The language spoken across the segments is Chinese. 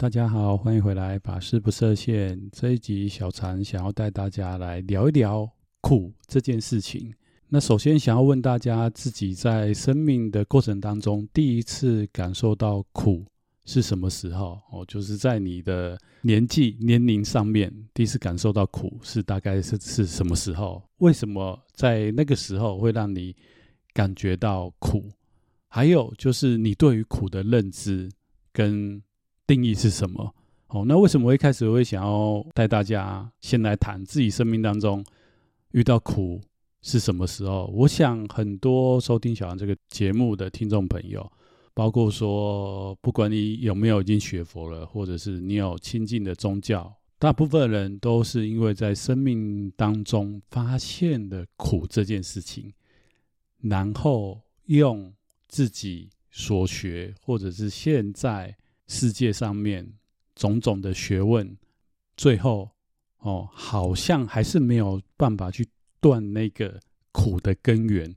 大家好，欢迎回来，把事不设限。这一集小禅想要带大家来聊一聊苦这件事情。那首先想要问大家，自己在生命的过程当中，第一次感受到苦是什么时候？哦，就是在你的年纪年龄上面，第一次感受到苦是大概是是什么时候？为什么在那个时候会让你感觉到苦？还有就是你对于苦的认知跟定义是什么？哦，那为什么我一开始会想要带大家先来谈自己生命当中遇到苦是什么时候？我想很多收听小禅这个节目的听众朋友，包括说不管你有没有已经学佛了，或者是你有亲近的宗教，大部分人都是因为在生命当中发现的苦这件事情，然后用自己所学，或者是现在。世界上面种种的学问，最后哦，好像还是没有办法去断那个苦的根源。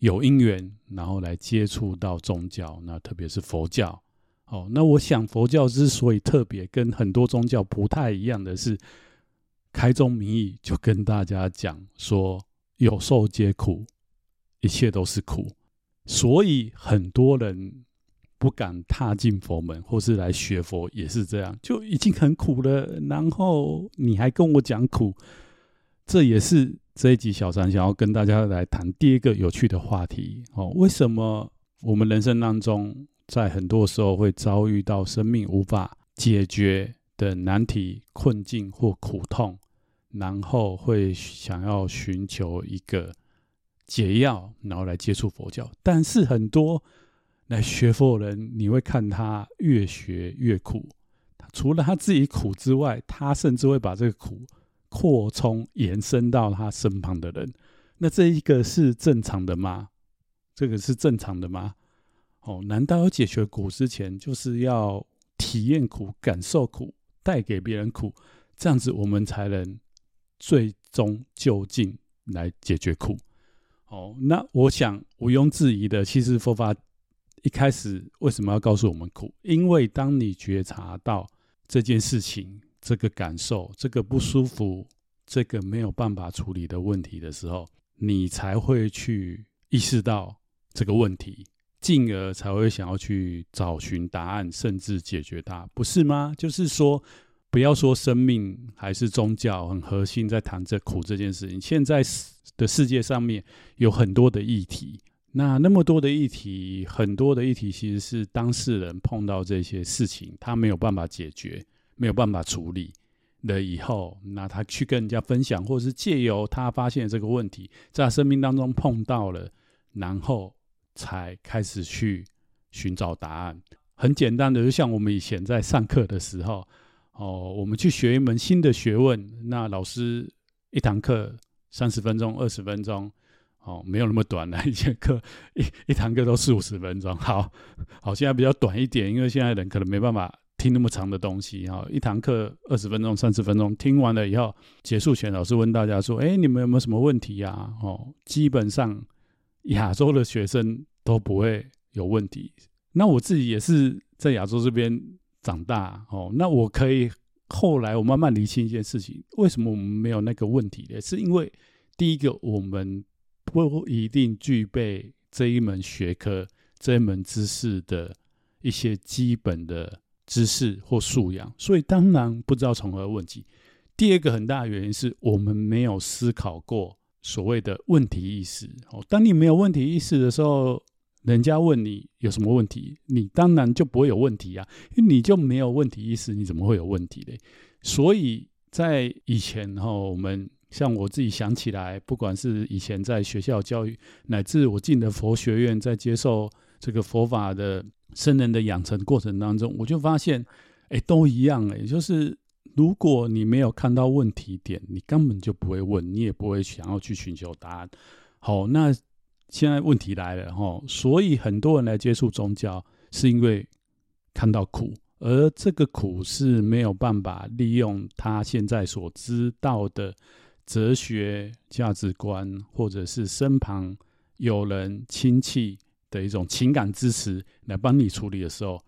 有因缘，然后来接触到宗教，那特别是佛教。哦，那我想佛教之所以特别，跟很多宗教不太一样的是，开宗明义就跟大家讲说，有受皆苦，一切都是苦。所以很多人。不敢踏进佛门，或是来学佛，也是这样，就已经很苦了。然后你还跟我讲苦，这也是这一集小禅想要跟大家来谈第一个有趣的话题哦。为什么我们人生当中，在很多时候会遭遇到生命无法解决的难题、困境或苦痛，然后会想要寻求一个解药，然后来接触佛教，但是很多。来学佛的人，你会看他越学越苦。除了他自己苦之外，他甚至会把这个苦扩充延伸到他身旁的人。那这一个是正常的吗？这个是正常的吗？哦，难道要解决苦之前，就是要体验苦、感受苦、带给别人苦，这样子我们才能最终就近来解决苦？哦，那我想毋庸置疑的，其实佛法。一开始为什么要告诉我们苦？因为当你觉察到这件事情、这个感受、这个不舒服、这个没有办法处理的问题的时候，你才会去意识到这个问题，进而才会想要去找寻答案，甚至解决它，不是吗？就是说，不要说生命还是宗教，很核心在谈这苦这件事情。现在的世界上面有很多的议题。那那么多的议题，很多的议题其实是当事人碰到这些事情，他没有办法解决，没有办法处理了以后，那他去跟人家分享，或者是借由他发现这个问题，在生命当中碰到了，然后才开始去寻找答案。很简单的，就像我们以前在上课的时候，哦，我们去学一门新的学问，那老师一堂课三十分钟、二十分钟。哦，没有那么短了，一节课一一堂课都四五十分钟。好，好，现在比较短一点，因为现在人可能没办法听那么长的东西。哈，一堂课二十分钟、三十分钟，听完了以后结束前，老师问大家说：“哎，你们有没有什么问题呀？”哦，基本上亚洲的学生都不会有问题。那我自己也是在亚洲这边长大，哦，那我可以后来我慢慢理清一件事情：为什么我们没有那个问题呢？是因为第一个我们。不一定具备这一门学科、这一门知识的一些基本的知识或素养，所以当然不知道从何问起。第二个很大的原因是我们没有思考过所谓的问题意识。哦，当你没有问题意识的时候，人家问你有什么问题，你当然就不会有问题啊，因为你就没有问题意识，你怎么会有问题嘞？所以在以前哈，我们。像我自己想起来，不管是以前在学校教育，乃至我进的佛学院，在接受这个佛法的僧人的养成过程当中，我就发现，哎，都一样，哎，就是如果你没有看到问题点，你根本就不会问，你也不会想要去寻求答案。好，那现在问题来了哈，所以很多人来接触宗教，是因为看到苦，而这个苦是没有办法利用他现在所知道的。哲学价值观，或者是身旁有人亲戚的一种情感支持来帮你处理的时候，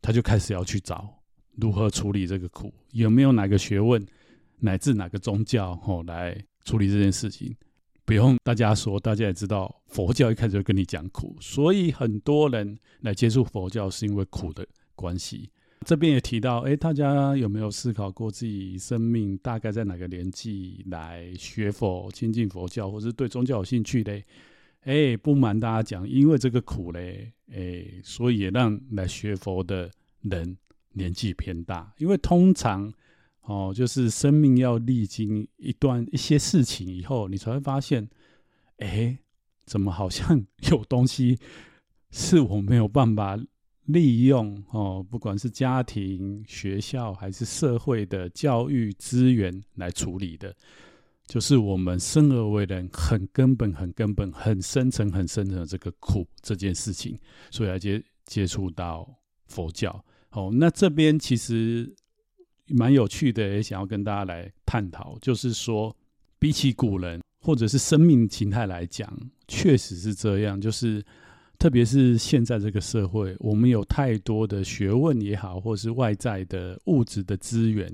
他就开始要去找如何处理这个苦？有没有哪个学问乃至哪个宗教哦来处理这件事情？不用大家说，大家也知道，佛教一开始就跟你讲苦，所以很多人来接触佛教是因为苦的关系。这边也提到，哎，大家有没有思考过自己生命大概在哪个年纪来学佛、亲近佛教，或是对宗教有兴趣嘞？哎，不瞒大家讲，因为这个苦嘞，哎，所以也让来学佛的人年纪偏大，因为通常。哦，就是生命要历经一段一些事情以后，你才会发现，哎，怎么好像有东西是我没有办法利用哦，不管是家庭、学校还是社会的教育资源来处理的，就是我们生而为人很根本、很根本、很深层、很深层的这个苦这件事情，所以来接接触到佛教。哦，那这边其实。蛮有趣的，也想要跟大家来探讨，就是说，比起古人或者是生命形态来讲，确实是这样。就是特别是现在这个社会，我们有太多的学问也好，或是外在的物质的资源，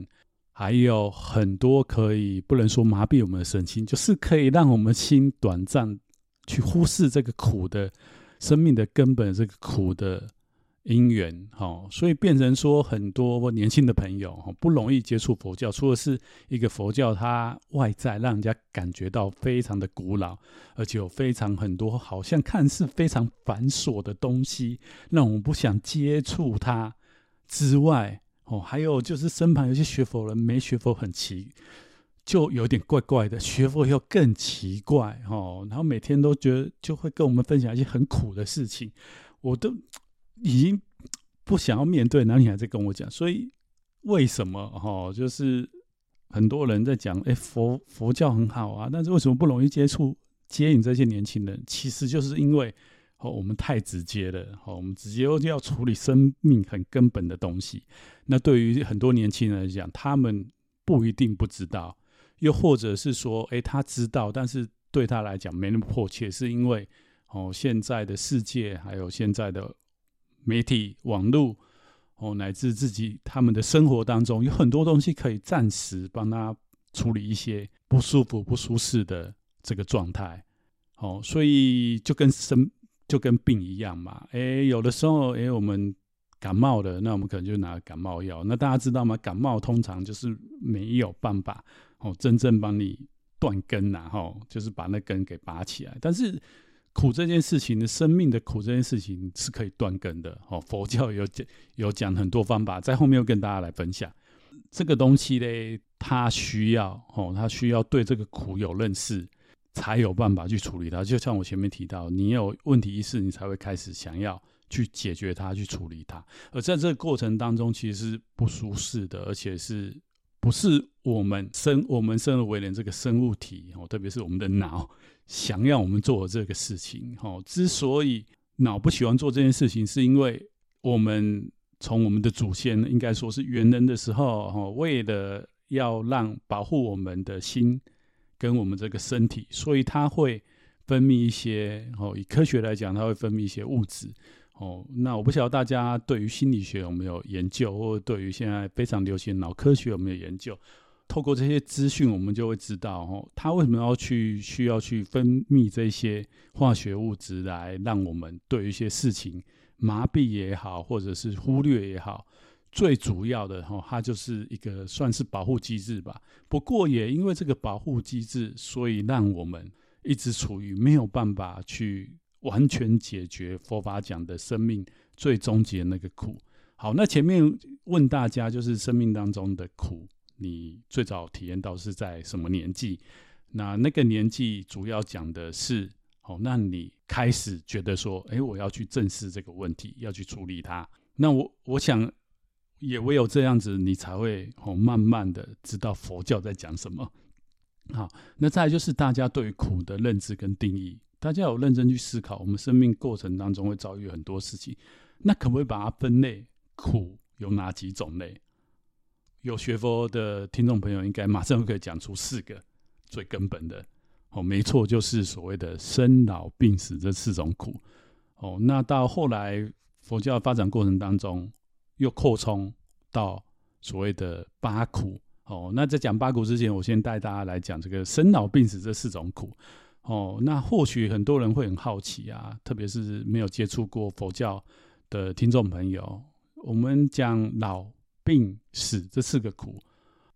还有很多可以不能说麻痹我们的神经，就是可以让我们心短暂去忽视这个苦的生命的根本，这个苦的。因缘，哈，所以变成说很多年轻的朋友，哈，不容易接触佛教。除了是一个佛教，它外在让人家感觉到非常的古老，而且有非常很多好像看似非常繁琐的东西，让我们不想接触它之外，哦，还有就是身旁有些学佛人没学佛很奇，就有点怪怪的；学佛又更奇怪，哦，然后每天都觉得就会跟我们分享一些很苦的事情，我都。已经不想要面对，然后你还在跟我讲，所以为什么哈？就是很多人在讲，哎，佛佛教很好啊，但是为什么不容易接触接引这些年轻人？其实就是因为哦，我们太直接了，哦，我们直接要处理生命很根本的东西。那对于很多年轻人来讲，他们不一定不知道，又或者是说，哎，他知道，但是对他来讲没那么迫切，是因为哦，现在的世界还有现在的。媒体、网络，哦，乃至自己他们的生活当中，有很多东西可以暂时帮他处理一些不舒服、不舒适的这个状态，哦，所以就跟生就跟病一样嘛，哎，有的时候，哎，我们感冒了，那我们可能就拿感冒药。那大家知道吗？感冒通常就是没有办法哦，真正帮你断根呐，哈，就是把那根给拔起来，但是。苦这件事情的生命的苦这件事情是可以断根的哦。佛教有讲有讲很多方法，在后面又跟大家来分享这个东西嘞。它需要哦，它需要对这个苦有认识，才有办法去处理它。就像我前面提到，你有问题意识，你才会开始想要去解决它，去处理它。而在这个过程当中，其实是不舒适的，而且是不是我们生我们生而为人这个生物体哦，特别是我们的脑。想要我们做的这个事情，哈，之所以脑不喜欢做这件事情，是因为我们从我们的祖先应该说是猿人的时候，哈，为了要让保护我们的心跟我们这个身体，所以它会分泌一些，哦，以科学来讲，它会分泌一些物质，哦，那我不晓得大家对于心理学有没有研究，或者对于现在非常流行脑科学有没有研究？透过这些资讯，我们就会知道，哦，他为什么要去需要去分泌这些化学物质来让我们对一些事情麻痹也好，或者是忽略也好，最主要的，哈，它就是一个算是保护机制吧。不过也因为这个保护机制，所以让我们一直处于没有办法去完全解决佛法讲的生命最终极那个苦。好，那前面问大家，就是生命当中的苦。你最早体验到是在什么年纪？那那个年纪主要讲的是，哦，那你开始觉得说，哎，我要去正视这个问题，要去处理它。那我我想，也唯有这样子，你才会哦，慢慢的知道佛教在讲什么。好，那再来就是大家对苦的认知跟定义，大家有认真去思考，我们生命过程当中会遭遇很多事情，那可不可以把它分类？苦有哪几种类？有学佛的听众朋友，应该马上可以讲出四个最根本的哦，没错，就是所谓的生老病死这四种苦哦。那到后来佛教发展过程当中，又扩充到所谓的八苦哦。那在讲八苦之前，我先带大家来讲这个生老病死这四种苦哦。那或许很多人会很好奇啊，特别是没有接触过佛教的听众朋友，我们讲老病死这四个苦。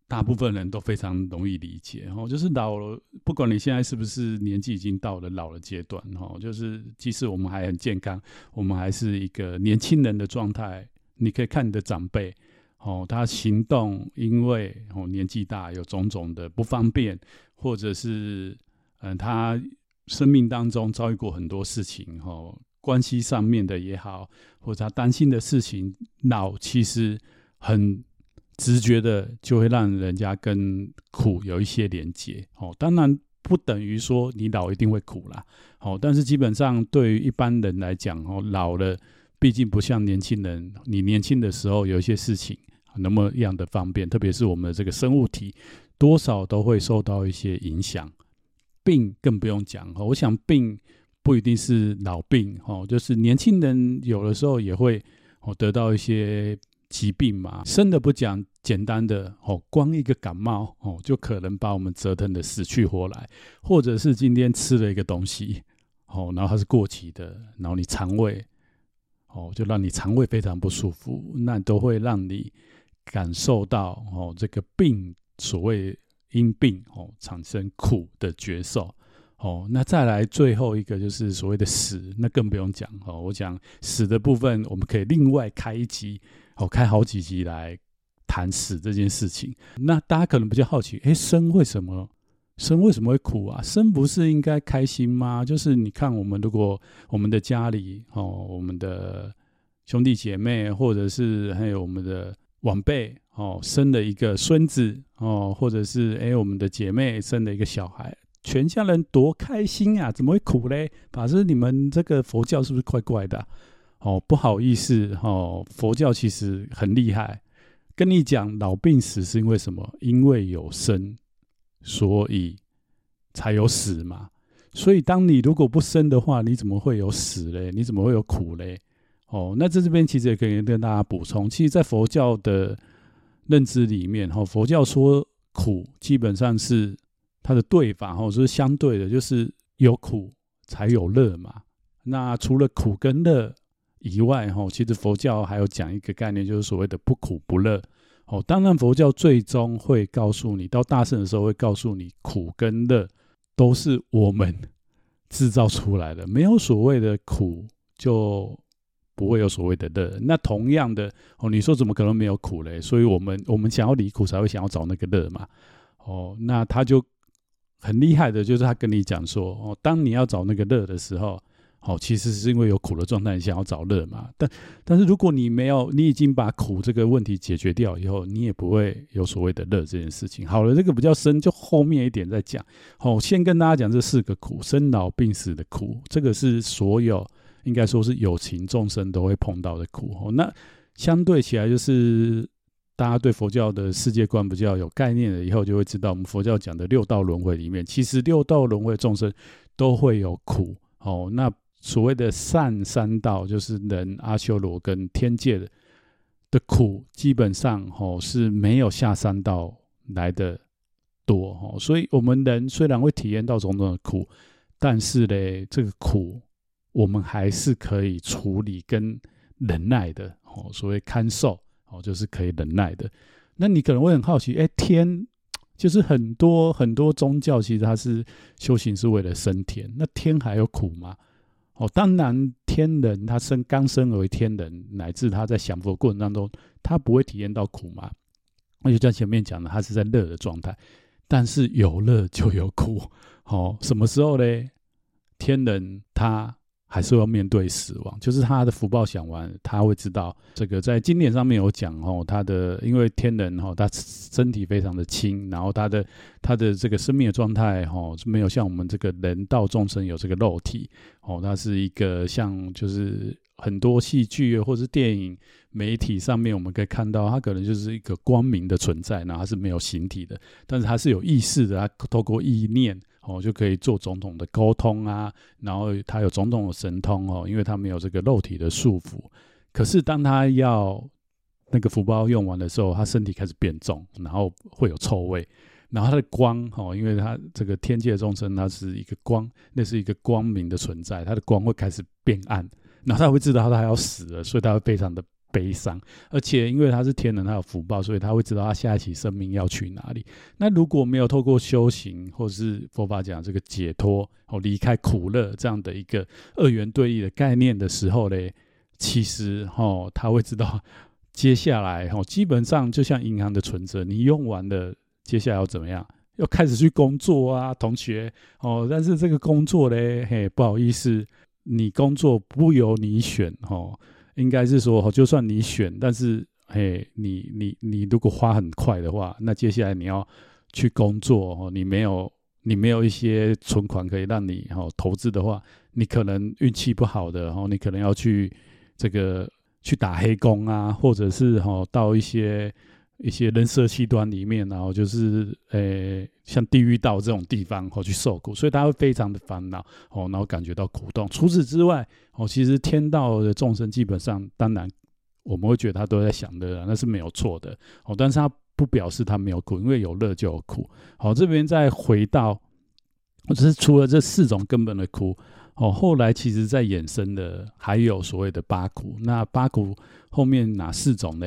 大部分人都非常容易理解，哦，就是老了，不管你现在是不是年纪已经到了老的阶段，哦，就是即使我们还很健康，我们还是一个年轻人的状态。你可以看你的长辈，哦，他行动因为哦年纪大有种种的不方便，或者是嗯他生命当中遭遇过很多事情，哦，关系上面的也好，或者他担心的事情，老其实很。直觉的就会让人家跟苦有一些连接，哦，当然不等于说你老一定会苦啦，哦，但是基本上对于一般人来讲，哦，老了毕竟不像年轻人，你年轻的时候有一些事情那么样的方便，特别是我们的这个生物体多少都会受到一些影响，病更不用讲，哦，我想病不一定是老病，哦，就是年轻人有的时候也会哦得到一些。疾病嘛，生的不讲，简单的哦，光一个感冒哦，就可能把我们折腾的死去活来，或者是今天吃了一个东西哦，然后它是过期的，然后你肠胃哦，就让你肠胃非常不舒服，那都会让你感受到哦，这个病所谓因病哦产生苦的觉受哦，那再来最后一个就是所谓的死，那更不用讲哦，我讲死的部分，我们可以另外开一集。哦开好几集来谈死这件事情，那大家可能比较好奇，诶，生为什么生为什么会苦啊？生不是应该开心吗？就是你看，我们如果我们的家里哦，我们的兄弟姐妹，或者是还有我们的晚辈哦，生了一个孙子哦，或者是诶，我们的姐妹生了一个小孩，全家人多开心啊！怎么会苦嘞？法师，你们这个佛教是不是怪怪的？哦，不好意思，哦，佛教其实很厉害。跟你讲，老病死是因为什么？因为有生，所以才有死嘛。所以，当你如果不生的话，你怎么会有死嘞？你怎么会有苦嘞？哦，那在这边其实也可以跟大家补充，其实，在佛教的认知里面，哈，佛教说苦基本上是它的对法，哈，是相对的，就是有苦才有乐嘛。那除了苦跟乐。以外，哈，其实佛教还有讲一个概念，就是所谓的不苦不乐。哦，当然佛教最终会告诉你，到大圣的时候会告诉你，苦跟乐都是我们制造出来的，没有所谓的苦就不会有所谓的乐。那同样的，哦，你说怎么可能没有苦嘞？所以我们我们想要离苦，才会想要找那个乐嘛。哦，那他就很厉害的，就是他跟你讲说，哦，当你要找那个乐的时候。好，其实是因为有苦的状态，你想要找乐嘛？但但是如果你没有，你已经把苦这个问题解决掉以后，你也不会有所谓的乐这件事情。好了，这个比较深，就后面一点再讲。好，先跟大家讲这四个苦：生老病死的苦，这个是所有应该说是有情众生都会碰到的苦。哦，那相对起来，就是大家对佛教的世界观比较有概念了以后，就会知道我们佛教讲的六道轮回里面，其实六道轮回众生都会有苦。哦，那。所谓的上三道，就是人、阿修罗跟天界的的苦，基本上吼是没有下三道来的多吼。所以，我们人虽然会体验到种种的苦，但是呢，这个苦我们还是可以处理跟忍耐的哦。所谓堪受哦，就是可以忍耐的。那你可能会很好奇，哎，天就是很多很多宗教，其实它是修行是为了升天，那天还有苦吗？哦，当然，天人他生刚生而为天人，乃至他在享福过程当中，他不会体验到苦嘛。那就像前面讲的，他是在乐的状态，但是有乐就有苦。哦，什么时候呢？天人他。还是要面对死亡，就是他的福报享完，他会知道这个在经典上面有讲哦，他的因为天人哈，他身体非常的轻，然后他的他的这个生命的状态哈，没有像我们这个人道众生有这个肉体哦，他是一个像就是很多戏剧或是电影媒体上面我们可以看到，他可能就是一个光明的存在，然后他是没有形体的，但是他是有意识的，他透过意念。哦，就可以做总统的沟通啊，然后他有总统的神通哦，因为他没有这个肉体的束缚。可是当他要那个福包用完的时候，他身体开始变重，然后会有臭味。然后他的光哦，因为他这个天界众生，他是一个光，那是一个光明的存在，他的光会开始变暗，然后他会知道他还要死了，所以他会非常的悲伤。而且因为他是天人，他有福报，所以他会知道他下一期生命要去哪里。那如果没有透过修行，或是佛法讲这个解脱哦，离开苦乐这样的一个二元对立的概念的时候嘞，其实哦，他会知道 接下来哦，基本上就像银行的存折，你用完了。接下来要怎么样？要开始去工作啊，同学哦。但是这个工作嘞，嘿，不好意思，你工作不由你选哦。应该是说，就算你选，但是嘿，你你你如果花很快的话，那接下来你要去工作哦。你没有你没有一些存款可以让你哦投资的话，你可能运气不好的哦，你可能要去这个去打黑工啊，或者是哈到一些。一些人设器端里面，然后就是诶、像地狱道这种地方，哦，去受苦，所以他会非常的烦恼，哦，然后感觉到苦痛。除此之外，哦，其实天道的众生基本上，当然我们会觉得他都在享乐，那是没有错的，哦，但是他不表示他没有苦，因为有乐就有苦。好，这边再回到，或者是除了这四种根本的苦，哦，后来其实在衍生的还有所谓的八苦。那八苦后面哪四种呢？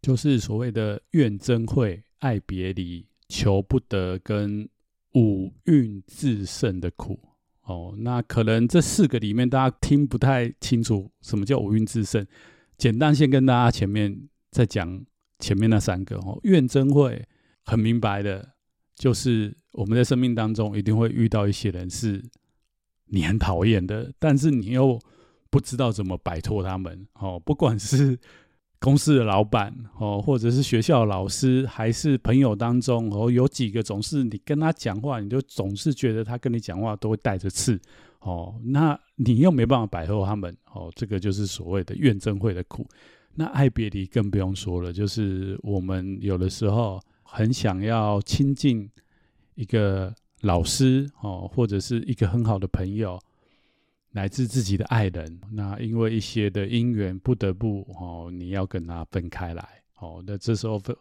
就是所谓的怨憎会、爱别离、求不得跟五蕴炽盛的苦哦。那可能这四个里面大家听不太清楚什么叫五蕴炽盛。简单先跟大家前面再讲前面那三个哦。怨憎会很明白的，就是我们在生命当中一定会遇到一些人是你很讨厌的，但是你又不知道怎么摆脱他们哦。不管是公司的老板哦，或者是学校的老师，还是朋友当中哦，有几个总是你跟他讲话，你就总是觉得他跟你讲话都会带着刺哦，那你又没办法摆脱他们哦，这个就是所谓的怨憎会的苦。那爱别离更不用说了，就是我们有的时候很想要亲近一个老师哦，或者是一个很好的朋友。来自自己的爱人，那因为一些的因缘，不得不哦，你要跟他分开来哦，那这时候分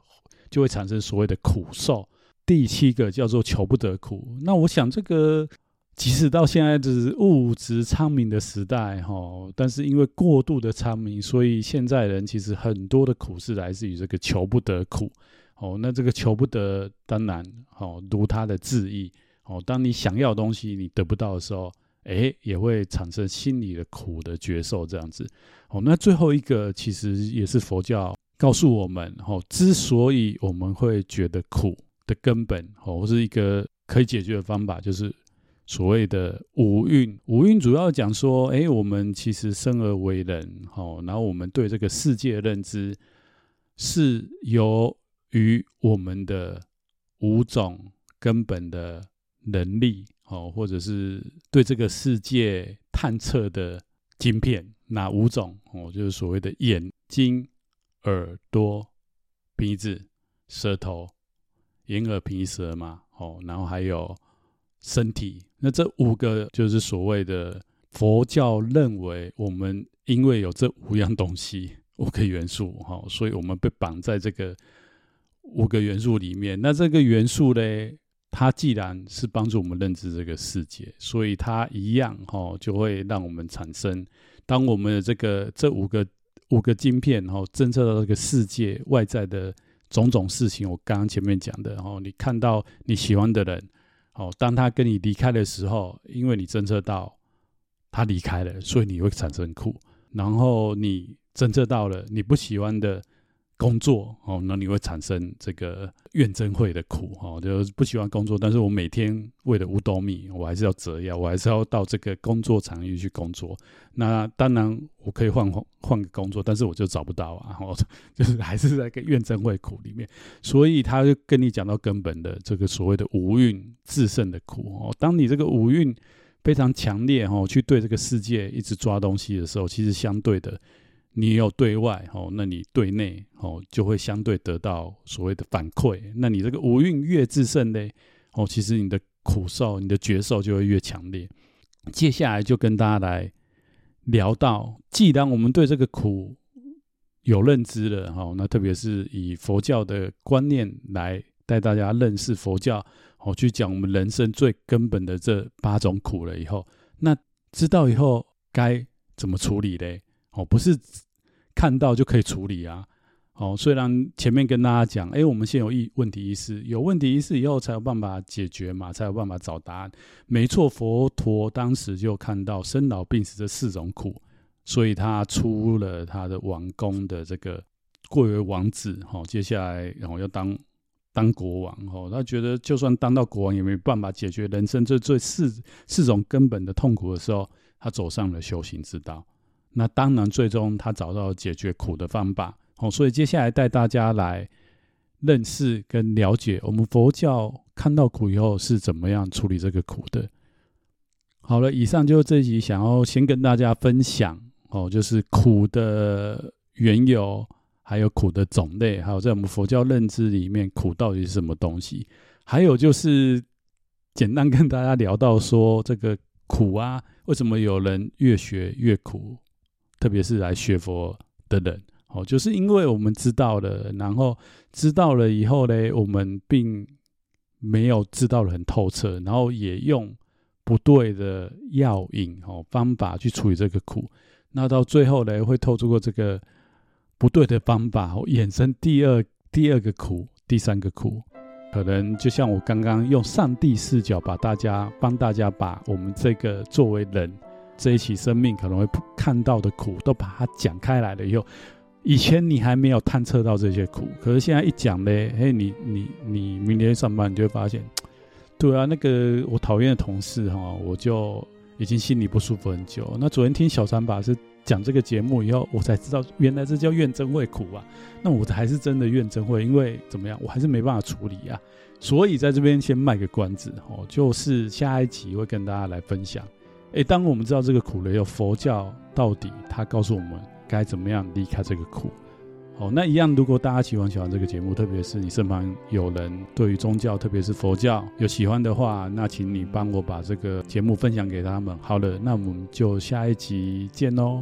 就会产生所谓的苦受。第七个叫做求不得苦。那我想这个即使到现在只是物质昌明的时代哈，但是因为过度的昌明，所以现在人其实很多的苦是来自于这个求不得苦哦。那这个求不得，当然哦，如他的字义哦，当你想要的东西你得不到的时候。诶，也会产生心里的苦的觉受，这样子。哦，那最后一个其实也是佛教告诉我们，哦，之所以我们会觉得苦的根本，哦，是一个可以解决的方法，就是所谓的五蕴。五蕴主要讲说，诶，我们其实生而为人，哦，然后我们对这个世界的认知是由于我们的五种根本的能力。哦，或者是对这个世界探测的晶片，哪五种？哦，就是所谓的眼睛、耳朵、鼻子、舌头，眼耳鼻舌嘛。哦，然后还有身体。那这五个就是所谓的佛教认为，我们因为有这五样东西，五个元素，哈，所以我们被绑在这个五个元素里面。那这个元素嘞？它既然是帮助我们认知这个世界，所以它一样哈，就会让我们产生。当我们的这个这五个五个晶片哈，侦测到这个世界外在的种种事情，我刚刚前面讲的然后，你看到你喜欢的人，哦，当他跟你离开的时候，因为你侦测到他离开了，所以你会产生苦。然后你侦测到了你不喜欢的。工作哦，那你会产生这个怨憎会的苦哦，就是不喜欢工作，但是我每天为了五斗米，我还是要折腰，我还是要到这个工作场域去工作。那当然我可以换换换个工作，但是我就找不到啊，哦，就是还是在个怨憎会苦里面。所以他就跟你讲到根本的这个所谓的五蕴炽盛的苦哦。当你这个五蕴非常强烈哦，去对这个世界一直抓东西的时候，其实相对的。你有对外哦，那你对内哦就会相对得到所谓的反馈。那你这个五蕴越炽盛呢，哦，其实你的苦受、你的觉受就会越强烈。接下来就跟大家来聊到，既然我们对这个苦有认知了哈，那特别是以佛教的观念来带大家认识佛教，哦，去讲我们人生最根本的这八种苦了以后，那知道以后该怎么处理嘞？哦，不是看到就可以处理啊。哦，虽然前面跟大家讲，哎，我们先有意问题意识，有问题意识以后才有办法解决嘛，才有办法找答案。没错，佛陀当时就看到生老病死这四种苦，所以他出了他的王宫的这个贵为王子，哈，接下来然后要当当国王，哈，他觉得就算当到国王也没办法解决人生这最四四种根本的痛苦的时候，他走上了修行之道。那当然，最终他找到解决苦的方法。哦，所以接下来带大家来认识跟了解我们佛教看到苦以后是怎么样处理这个苦的。好了，以上就是这集想要先跟大家分享哦，就是苦的缘由，还有苦的种类，还有在我们佛教认知里面苦到底是什么东西。还有就是简单跟大家聊到说这个苦啊，为什么有人越学越苦，特别是来学佛的人。哦，就是因为我们知道了，然后知道了以后呢，我们并没有知道的很透彻，然后也用不对的药引哦方法去处理这个苦，那到最后呢，会透出过这个不对的方法，衍生第二第二个苦，第三个苦，可能就像我刚刚用上帝视角把大家帮大家把我们这个作为人这一起生命可能会看到的苦，都把它讲开来了以后。以前你还没有探测到这些苦，可是现在一讲呢，嘿，你你你明天上班你就会发现，对啊，那个我讨厌的同事哈，我就已经心里不舒服很久。那昨天听小三法师讲这个节目以后，我才知道原来这叫怨憎会苦啊。那我还是真的怨憎会，因为怎么样，我还是没办法处理啊。所以在这边先卖个关子哦，就是下一集会跟大家来分享。诶，当我们知道这个苦了，有佛教到底它告诉我们。该怎么样离开这个苦？哦，那一样，如果大家喜欢喜欢这个节目，特别是你身旁有人对于宗教，特别是佛教有喜欢的话，那请你帮我把这个节目分享给他们。好了，那我们就下一集见喽。